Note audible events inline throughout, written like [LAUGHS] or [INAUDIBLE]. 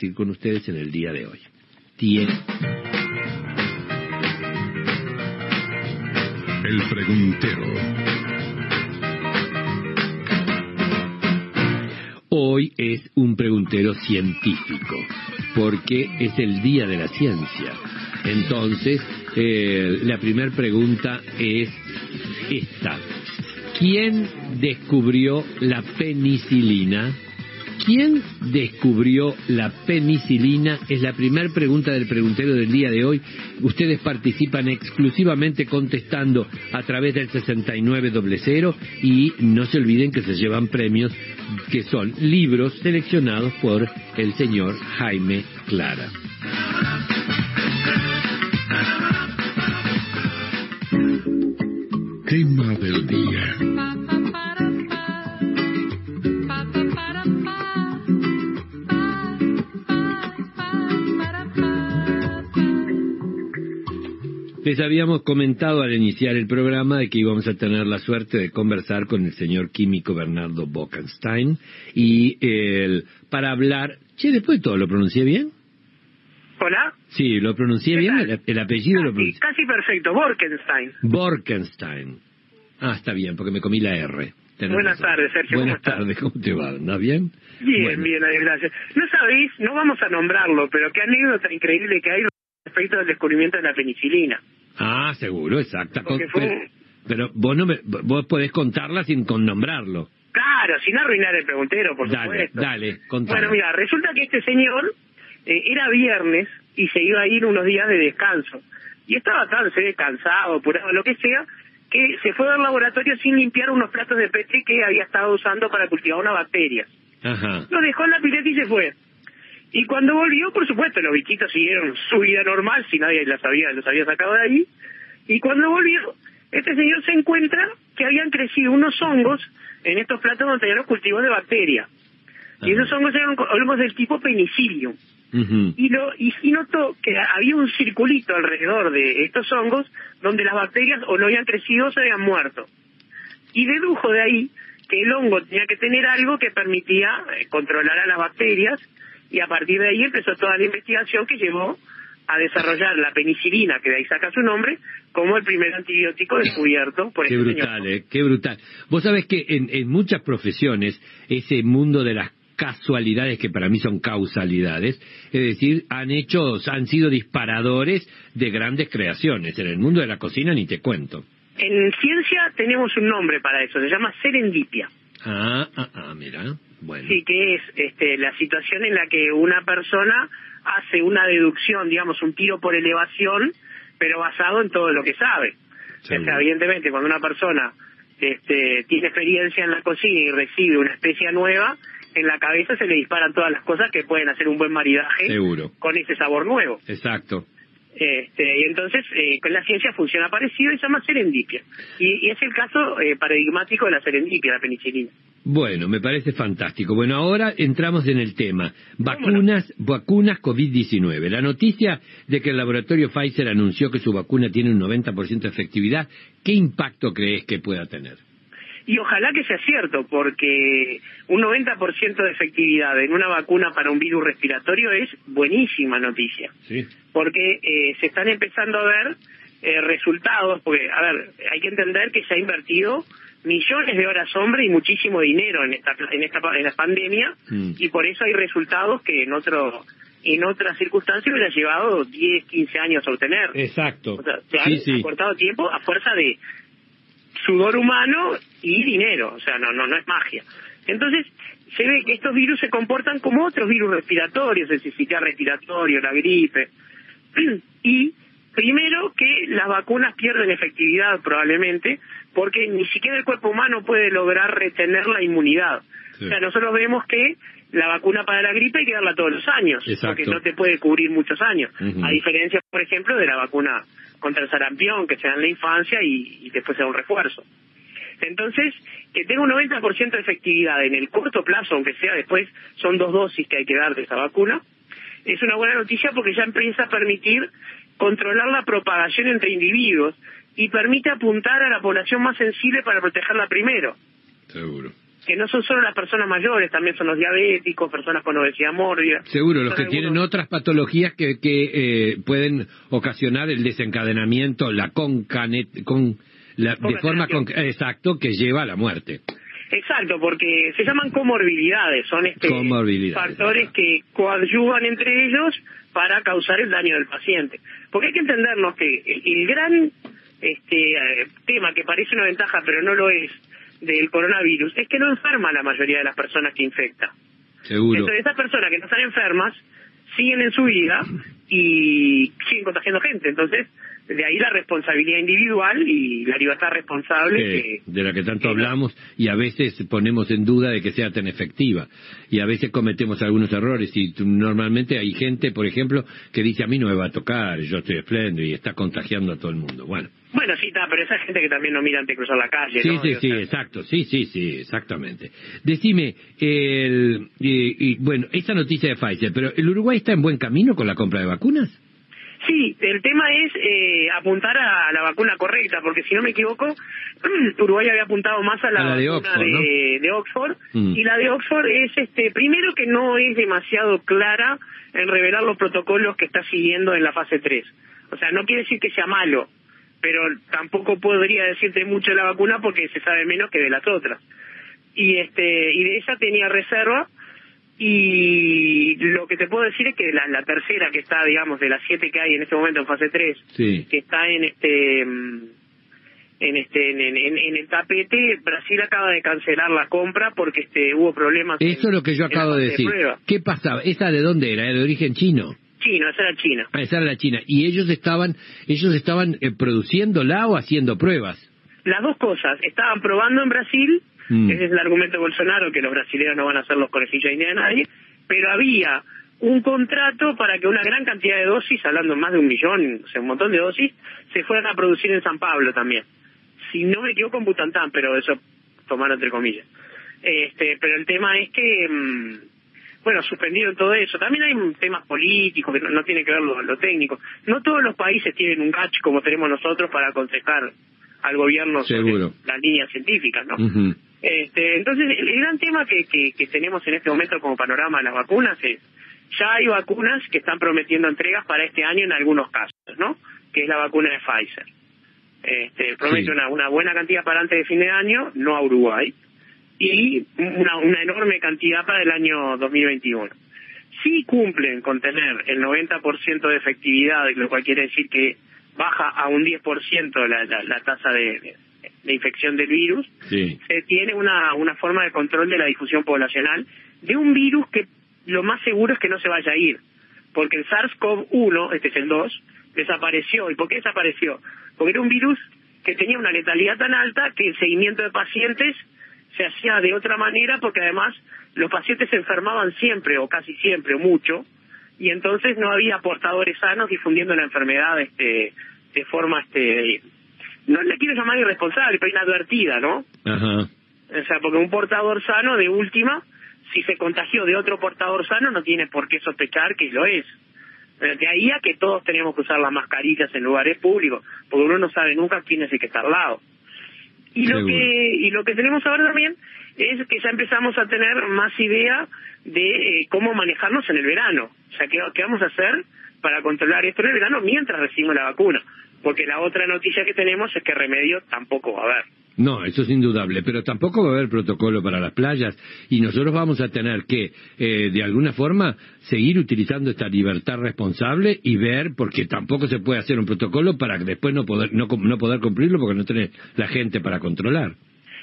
compartir con ustedes en el día de hoy. Tiene... El preguntero. Hoy es un preguntero científico, porque es el Día de la Ciencia. Entonces, eh, la primera pregunta es esta. ¿Quién descubrió la penicilina? ¿Quién descubrió la penicilina? Es la primera pregunta del preguntero del día de hoy. Ustedes participan exclusivamente contestando a través del 6900 y no se olviden que se llevan premios que son libros seleccionados por el señor Jaime Clara. Les habíamos comentado al iniciar el programa de que íbamos a tener la suerte de conversar con el señor químico Bernardo Bockenstein y el, para hablar, che, después de todo, ¿lo pronuncié bien? Hola. Sí, lo pronuncié ¿Qué bien, el, el apellido lo pronuncié. casi perfecto, Borkenstein. Borkenstein. Ah, está bien, porque me comí la R. Tenés Buenas tardes, Sergio, Buenas tardes, ¿cómo te va? ¿Andas bien? Bien, Bueno. bien, gracias. No sabéis, no vamos a nombrarlo, pero qué anécdota increíble que hay respecto al descubrimiento de la penicilina. Ah, seguro, exacto. Porque fue pero, vos, no me- vos podés contarla sin con nombrarlo. Claro, sin arruinar el preguntero, por Dale, supuesto. dale. Bueno, mira, resulta que este señor eh, era viernes y se iba a ir unos días de descanso. Y estaba tan se cansado, apurado, lo que sea, que se fue al laboratorio sin limpiar unos platos de Petri que había estado usando para cultivar una bacteria. Ajá. Lo dejó en la pileta y se fue. Y cuando volvió, por supuesto, los bichitos siguieron su vida normal, si nadie las había, los había sacado de ahí. Y cuando volvió, este señor se encuentra que habían crecido unos hongos en estos platos donde tenían los cultivos de bacterias. Y Ajá. esos hongos eran hongos del tipo penicillium. Y, lo, y, y notó que había un circulito alrededor de estos hongos donde las bacterias o no habían crecido o se habían muerto. Y dedujo de ahí que el hongo tenía que tener algo que permitía eh, controlar a las bacterias y a partir de ahí empezó toda la investigación que llevó a desarrollar la penicilina, que de ahí saca su nombre, como el primer antibiótico descubierto por Qué este brutal, señor. eh, qué brutal. Vos sabés que en, en muchas profesiones, ese mundo de las casualidades, que para mí son causalidades, es decir, han hecho, han sido disparadores de grandes creaciones. En el mundo de la cocina ni te cuento. En ciencia tenemos un nombre para eso, se llama serendipia. Ah, ah, ah, mira. Bueno. Sí, que es este, la situación en la que una persona hace una deducción, digamos, un tiro por elevación, pero basado en todo lo que sabe. O Seguro. sea, evidentemente, cuando una persona este, tiene experiencia en la cocina y recibe una especie nueva, en la cabeza se le disparan todas las cosas que pueden hacer un buen maridaje Seguro. con ese sabor nuevo. Exacto. Este, y entonces, eh, con la ciencia funciona parecido y se llama serendipia. Y, y es el caso eh, paradigmático de la serendipia, la penicilina. Bueno, me parece fantástico. Bueno, ahora entramos en el tema. ¿Cómo Vacunas, vacunas COVID-19. La noticia de que el laboratorio Pfizer anunció que su vacuna tiene un 90% de efectividad, ¿qué impacto crees que pueda tener? Y ojalá que sea cierto, porque un 90% de efectividad en una vacuna para un virus respiratorio es buenísima noticia, Sí. porque eh, se están empezando a ver eh, resultados, porque, a ver, hay que entender que se ha invertido millones de horas hombre y muchísimo dinero en esta en esta en la pandemia Mm. y por eso hay resultados que en otro en otras circunstancias hubiera llevado 10, 15 años a obtener. Exacto. O sea, se sí, han sí. acortado tiempo a fuerza de sudor humano y dinero, o sea, no, no, no es magia. Entonces, se ve que estos virus se comportan como otros virus respiratorios, el sincicial respiratorio, la gripe. [CLEARS THROAT] Y primero que las vacunas pierden efectividad probablemente, porque ni siquiera el cuerpo humano puede lograr retener la inmunidad. Sí. O sea, nosotros vemos que la vacuna para la gripe hay que darla todos los años, Exacto. porque no te puede cubrir muchos años. A diferencia, por ejemplo, de la vacuna contra el sarampión, que se da en la infancia y, y después se da un refuerzo. Entonces, que tenga un 90% de efectividad en el corto plazo, aunque sea después, son dos dosis que hay que dar de esa vacuna, es una buena noticia porque ya empieza a permitir controlar la propagación entre individuos y permite apuntar a la población más sensible para protegerla primero. Seguro. Que no son solo las personas mayores, también son los diabéticos, personas con obesidad mórbida. Seguro, los que tienen otras patologías que, que eh, pueden ocasionar el desencadenamiento, la concanet, con, la, de forma con, exacto que lleva a la muerte. Exacto, porque se llaman comorbilidades, son este Comorbilidades. factores que coadyuvan entre ellos para causar el daño del paciente. Porque hay que entendernos que el, el gran este eh, tema que parece una ventaja pero no lo es del coronavirus es que no enferma a la mayoría de las personas que infecta. Seguro. Entonces esas personas que no están enfermas siguen en su vida y siguen contagiando gente. Entonces, de ahí la responsabilidad individual y la libertad responsable que- que, de la que tanto que hablamos y a veces ponemos en duda de que sea tan efectiva y a veces cometemos algunos errores y normalmente hay gente, por ejemplo, que dice a mí no me va a tocar, yo estoy espléndido y está contagiando a todo el mundo. Bueno, Bueno, sí, está, pero esa gente que también no mira antes de cruzar la calle, sí, ¿no? sí, sí, sea, exacto, sí, sí, sí, exactamente. Decime, el, y- y, bueno, esa noticia de Pfizer, pero ¿el Uruguay está en buen camino con la compra de vacunas? Sí, el tema es eh, apuntar a la vacuna correcta, porque si no me equivoco, [CLEARS THROAT] Uruguay había apuntado más a la, A la de vacuna Oxford, de, ¿no? de Oxford, Mm. y la de Oxford es, este, primero que no es demasiado clara en revelar los protocolos que está siguiendo en la fase 3. O sea, no quiere decir que sea malo, pero tampoco podría decirte mucho de la vacuna porque se sabe menos que de las otras. Y este y de esa tenía reserva y lo que te puedo decir es que la, la tercera que está, digamos, de las siete que hay en este momento en fase 3, Sí. que está en este mm, en este en, en- en el tapete, Brasil acaba de cancelar la compra porque este hubo problemas. Eso en- es lo que yo acabo de decir. ¿Qué pasaba? ¿Esa de dónde era? ¿Era de origen chino? Chino, esa era China. Ah, esa era la China. ¿Y ellos estaban, ellos estaban eh, produciéndola o haciendo pruebas? Las dos cosas, estaban probando en Brasil, Mm. ese es el argumento de Bolsonaro, que los brasileños no van a ser los conejillos de nadie, pero había un contrato para que una gran cantidad de dosis, hablando más de un millón, o sea, un montón de dosis, se fueran a producir en San Pablo también. Si no me equivoco en Butantán, pero eso tomar entre comillas. Este, pero el tema es que, mm, bueno, suspendido todo eso. También hay temas políticos que no, no tiene que ver lo, lo técnico. No todos los países tienen un catch como tenemos nosotros para aconsejar al gobierno Seguro. sobre las líneas científicas, ¿no? Este, entonces, el, gran tema que, que, que tenemos en este momento como panorama de las vacunas es, ya hay vacunas que están prometiendo entregas para este año en algunos casos, ¿no? Que es la vacuna de Pfizer. Este, promete Sí. una, una buena cantidad para antes de fin de año, no a Uruguay, y una, una enorme cantidad para el año 2021. Si cumplen con tener el 90% de efectividad, lo cual quiere decir que baja a un 10% la, la, la tasa de, de- de infección del virus, Sí. se tiene una, una forma de control de la difusión poblacional de un virus que lo más seguro es que no se vaya a ir. Porque el SARS-CoV-1, este es el 2, desapareció. ¿Y por qué desapareció? Porque era un virus que tenía una letalidad tan alta que el seguimiento de pacientes se hacía de otra manera porque además los pacientes se enfermaban siempre o casi siempre o mucho y entonces no había portadores sanos difundiendo la enfermedad este de forma este no le quiero llamar irresponsable pero inadvertida no Ajá. o sea porque un portador sano de última si se contagió de otro portador sano no tiene por qué sospechar que lo es de ahí a que todos tenemos que usar las mascarillas en lugares públicos porque uno no sabe nunca quién es el que está al lado y lo que y lo que tenemos ahora también es que ya empezamos a tener más idea de eh, cómo manejarnos en el verano. O sea, ¿qué, qué vamos a hacer para controlar esto en el verano mientras recibimos la vacuna? Porque la otra noticia que tenemos es que remedio tampoco va a haber. No, eso es indudable, pero tampoco va a haber protocolo para las playas y nosotros vamos a tener que, eh, de alguna forma, seguir utilizando esta libertad responsable y ver, porque tampoco se puede hacer un protocolo para después no poder, no, no poder cumplirlo porque no tiene la gente para controlar.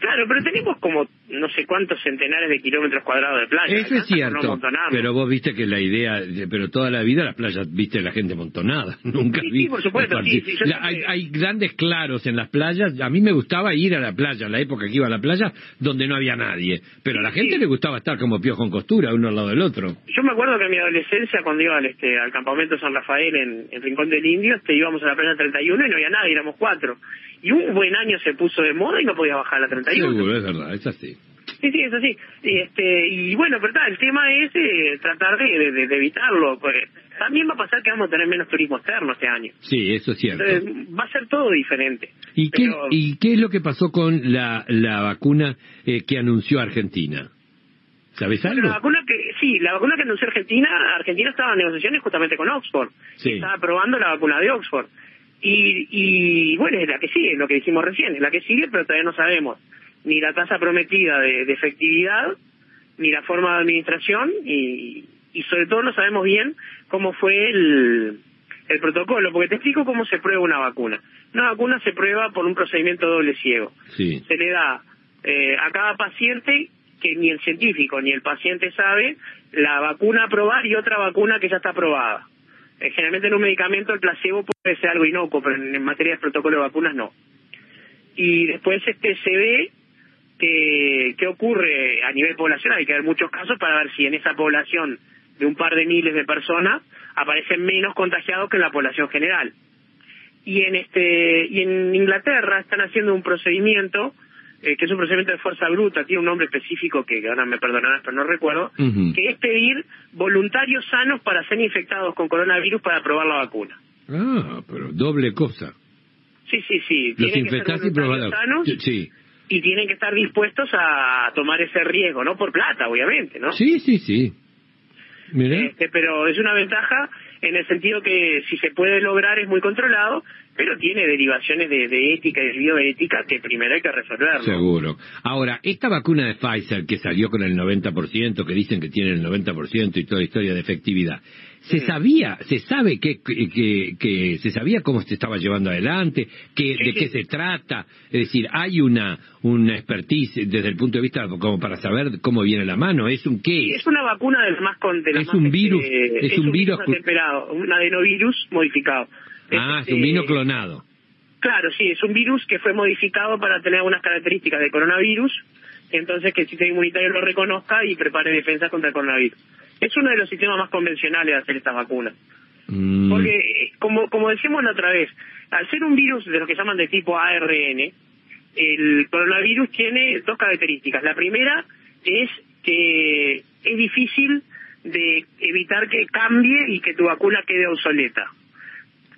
Claro, pero tenemos como no sé cuántos centenares de kilómetros cuadrados de playa. Eso es no cierto, pero vos viste que la idea, de- pero toda la vida las playas viste la gente amontonada, [LAUGHS] nunca Sí, vi. sí, por supuesto, sí, sí, la- hay, hay grandes claros en las playas, a mí me gustaba ir a la playa, la época que iba a la playa, donde no había nadie, pero a la gente le gustaba estar como piojo en costura, uno al lado del otro. Yo me acuerdo que en mi adolescencia, cuando iba al, este, al campamento San Rafael en, en Rincón del Indio, este, íbamos a la playa 31 y no había nadie, éramos cuatro. Y un buen año se puso de moda y no podía bajar a la 31. Seguro, es verdad, es así. Sí, sí, es así. Y, este, y bueno, pero tal, el tema es eh, tratar de, de- de evitarlo. porque también va a pasar que vamos a tener menos turismo externo este año. Sí, eso es cierto. Entonces, va a ser todo diferente. ¿Y, qué, Pero- ¿Y qué es lo que pasó con la, la vacuna eh, que anunció Argentina? ¿Sabes algo? La vacuna que, sí, la vacuna que anunció Argentina, Argentina estaba en negociaciones justamente con Oxford. Sí. Estaba probando la vacuna de Oxford. Y, y bueno, es la que sigue, lo que dijimos recién, es la que sigue, pero todavía no sabemos ni la tasa prometida de, de efectividad, ni la forma de administración, y, y sobre todo no sabemos bien cómo fue el, el protocolo, porque te explico cómo se prueba una vacuna. Una vacuna se prueba por un procedimiento doble ciego Sí. se le da eh, a cada paciente que ni el científico ni el paciente sabe la vacuna a probar y otra vacuna que ya está aprobada. Eh, generalmente en un medicamento el placebo puede ser algo inocuo, pero en, materia de protocolo de vacunas no. Y después este se ve que, que ocurre a nivel poblacional, hay que ver muchos casos para ver si en esa población de un par de miles de personas aparecen menos contagiados que en la población general y en este y en Inglaterra están haciendo un procedimiento eh, que es un procedimiento de fuerza bruta, tiene un nombre específico que ahora me perdonarás pero no recuerdo, que es pedir voluntarios sanos para ser infectados con coronavirus para probar la vacuna. Ah, pero doble cosa. Sí, sí, sí. Los infectados y probados. sanos Sí. y tienen que estar dispuestos a tomar ese riesgo, no por plata, obviamente, ¿no? Sí, sí, sí. Este, pero es una ventaja en el sentido que si se puede lograr es muy controlado, pero tiene derivaciones de, de ética y de bioética que primero hay que resolverlo. Seguro. Ahora, esta vacuna de Pfizer que salió con el 90%, que dicen que tiene el 90% y toda la historia de efectividad, ¿se Mm. sabía, se sabe que, que, que se sabía cómo se estaba llevando adelante, que, de qué se trata? Es decir, hay una, una expertise desde el punto de vista como para saber cómo viene la mano. ¿Es un qué? Es una vacuna de las más con de las Es más, un este, virus, es un virus atemperado, un adenovirus modificado. Ah, es este, un vino clonado. Claro, sí, es un virus que fue modificado para tener algunas características de coronavirus, entonces que el sistema inmunitario lo reconozca y prepare defensas contra el coronavirus. Es uno de los sistemas más convencionales de hacer estas vacunas. Mm, Porque, eh, como, como decíamos la otra vez, al ser un virus de lo que llaman de tipo ARN, el coronavirus tiene dos características. La primera es que es difícil de evitar que cambie y que tu vacuna quede obsoleta.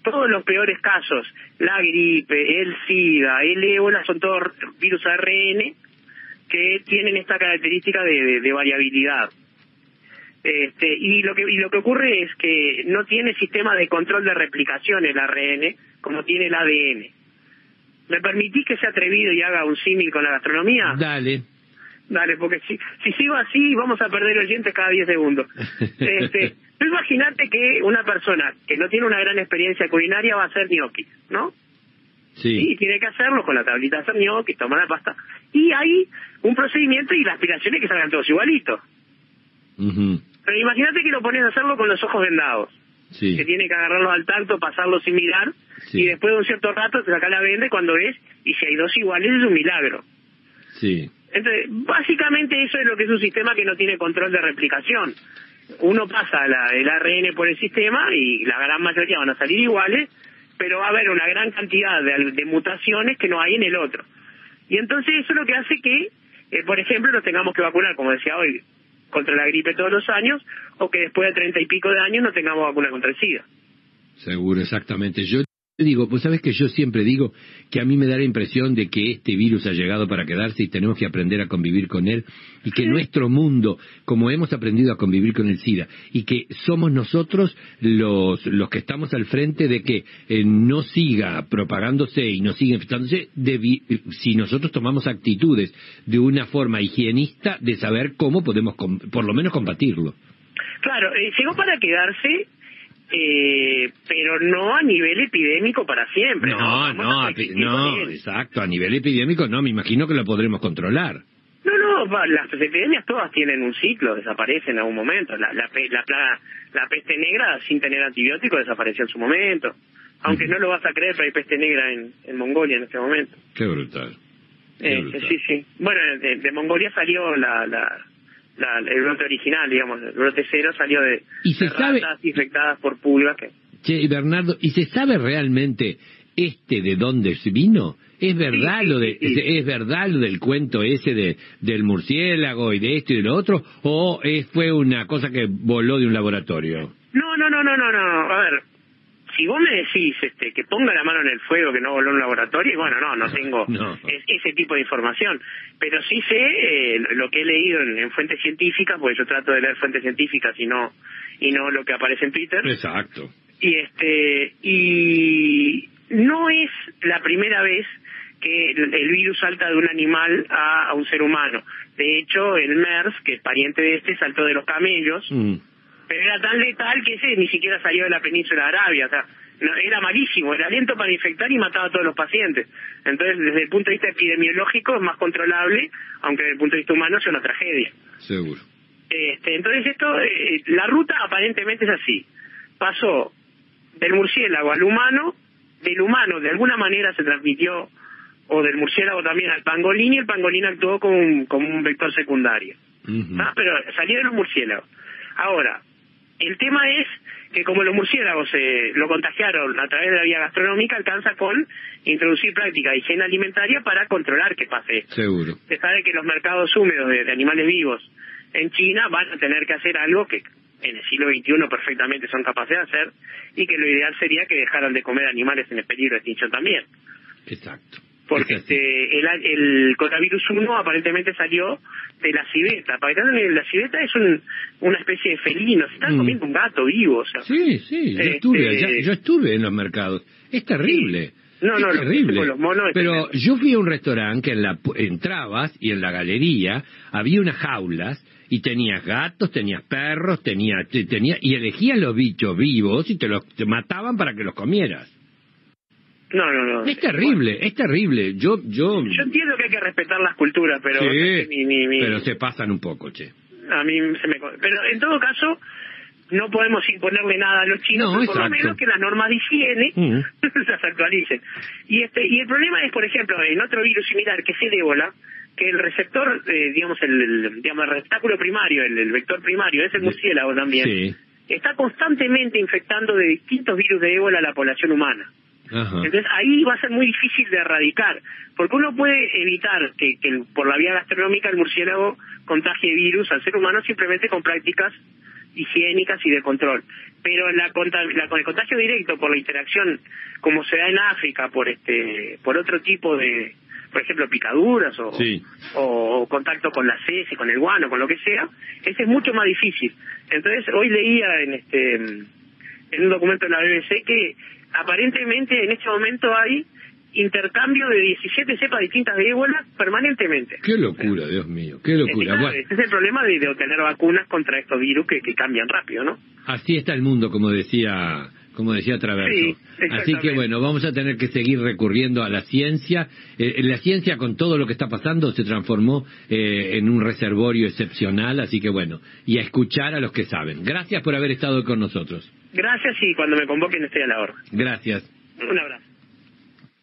Todos los peores casos, la gripe, el SIDA, el ébola, son todos virus ARN que tienen esta característica de, de- de variabilidad. Este, y lo que y lo que ocurre es que no tiene sistema de control de replicación el ARN como tiene el ADN. ¿Me permitís que sea atrevido y haga un símil con la gastronomía? Dale. Dale, porque si, si sigo así vamos a perder oyentes cada 10 segundos. [LAUGHS] Este, tú imaginate que una persona que no tiene una gran experiencia culinaria va a hacer gnocchi, ¿no? Sí. Y tiene que hacerlo con la tablita de hacer gnocchi, toma la pasta. Y hay un procedimiento y la aspiración es que salgan todos igualitos. Ujú. Pero imagínate que lo pones a hacerlo con los ojos vendados. Sí. Que tiene que agarrarlos al tacto, pasarlos sin mirar. Sí. Y después de un cierto rato te saca la venda y cuando ves, y si hay dos iguales es un milagro. Sí. Entonces, básicamente eso es lo que es un sistema que no tiene control de replicación. Uno pasa la- el ARN por el sistema y la gran mayoría van a salir iguales, pero va a haber una gran cantidad de, de mutaciones que no hay en el otro. Y entonces eso es lo que hace que, eh, por ejemplo, nos tengamos que vacunar, como decía hoy, contra la gripe todos los años, o que después de treinta y pico de años no tengamos vacuna contra el SIDA. Seguro, exactamente. Yo digo, pues sabes que yo siempre digo que a mí me da la impresión de que este virus ha llegado para quedarse y tenemos que aprender a convivir con él y que nuestro mundo, como hemos aprendido a convivir con el SIDA, y que somos nosotros los, los que estamos al frente de que eh, no siga propagándose y no siga infectándose debi- si nosotros tomamos actitudes de una forma higienista de saber cómo podemos por lo menos combatirlo. Claro, eh, llegó para quedarse, eh, pero no a nivel epidémico para siempre. No, No, no, exacto, a nivel epidémico no, me imagino que lo podremos controlar. No, no, va, las epidemias todas tienen un ciclo, desaparecen en algún momento. La, la, la, plaga- la peste negra, sin tener antibiótico, desapareció en su momento. Aunque no lo vas a creer, pero hay peste negra en, en Mongolia en este momento. Qué brutal. Qué Eh, brutal. sí, sí. Bueno, de, de Mongolia salió la, la, la- el brote original, digamos. El brote cero salió de, ¿Y se de sabe- ratas infectadas por pulgas. Que, Che, Bernardo, ¿y se sabe realmente este de dónde vino? ¿Es verdad Sí, sí, lo de sí, es verdad lo del cuento ese de del murciélago y de esto y de lo otro o es, fue una cosa que voló de un laboratorio? No, no, no, no, no, no. A ver, si vos me decís este, que ponga la mano en el fuego, que no voló en un laboratorio, bueno, no, no tengo [LAUGHS] No. es- ese tipo de información. Pero sí sé eh, lo que he leído en, en fuentes científicas, porque yo trato de leer fuentes científicas y no y no lo que aparece en Twitter. Exacto. Y este y no es la primera vez que el, virus salta de un animal a, a un ser humano. De hecho, el MERS, que es pariente de este, saltó de los camellos Mm. Pero era tan letal que ese ni siquiera salió de la península de Arabia, o sea, no, era malísimo, el aliento para infectar y mataba a todos los pacientes. Entonces, desde el punto de vista epidemiológico es más controlable, aunque desde el punto de vista humano es una tragedia. Seguro. Este, entonces, esto, eh, la ruta aparentemente es así. Pasó del murciélago al humano, del humano de alguna manera se transmitió, o del murciélago también al pangolín, y el pangolín actuó como un, como un vector secundario. Ah, pero salía de los murciélagos. Ahora, el tema es que como los murciélagos eh, lo contagiaron a través de la vía gastronómica, alcanza con introducir prácticas de higiene alimentaria para controlar que pase esto. Seguro. Se sabe que los mercados húmedos de, de animales vivos en China van a tener que hacer algo que en el siglo XXI perfectamente son capaces de hacer y que lo ideal sería que dejaran de comer animales en el peligro de extinción también. Exacto. Porque [LAUGHS] este, el, el coronavirus 1 aparentemente salió de la civeta. Para que la civeta es un- una especie de felino. Se están Mm. comiendo un gato vivo. O sea, Sí, sí, yo Este- estuve allá, yo estuve en los mercados. Es terrible. No, es no, terrible. los monos Pero tremendo. yo fui a un restaurante que en la, entrabas y en la galería había unas jaulas y tenías gatos, tenías perros, tenías, te- tenía, y elegías los bichos vivos y te los te mataban para que los comieras. No, no, no. Es terrible, es terrible. Yo, yo, Yo entiendo que hay que respetar las culturas, pero sí, pero se pasan un poco, che. a mí se me... Pero en todo caso, no podemos imponerle nada a los chinos, No, por lo menos que las normas de higiene Mm. [LAUGHS] las actualicen. Y este y el problema es, por ejemplo, en otro virus similar, que es el ébola, que el receptor, eh, digamos, el, el- digamos, el receptáculo primario, el, el vector primario, es el murciélago también, Sí. está constantemente infectando de distintos virus de ébola a la población humana. Ajá. Entonces ahí va a ser muy difícil de erradicar, porque uno puede evitar que, que por la vía gastronómica el murciélago contagie virus al ser humano simplemente con prácticas higiénicas y de control. Pero la, la- con el contagio directo por la interacción, como se da en África, por este, por otro tipo de, por ejemplo, picaduras o, Sí. o contacto con la heces, con el guano, con lo que sea, ese es mucho más difícil. Entonces hoy leía en este en un documento de la BBC que aparentemente en este momento hay intercambio de 17 cepas distintas de ébola permanentemente. Qué locura, Dios mío, qué Este, locura. Ese es el problema de, de obtener vacunas contra estos virus que, que cambian rápido, ¿no? así está el mundo, como decía, como decía Traverso. Sí, así que bueno, vamos a tener que seguir recurriendo a la ciencia. Eh, la ciencia con todo lo que está pasando se transformó eh, en un reservorio excepcional, así que bueno, y a escuchar a los que saben. Gracias por haber estado con nosotros. Gracias y cuando me convoquen estoy a la hora. Gracias. Un abrazo.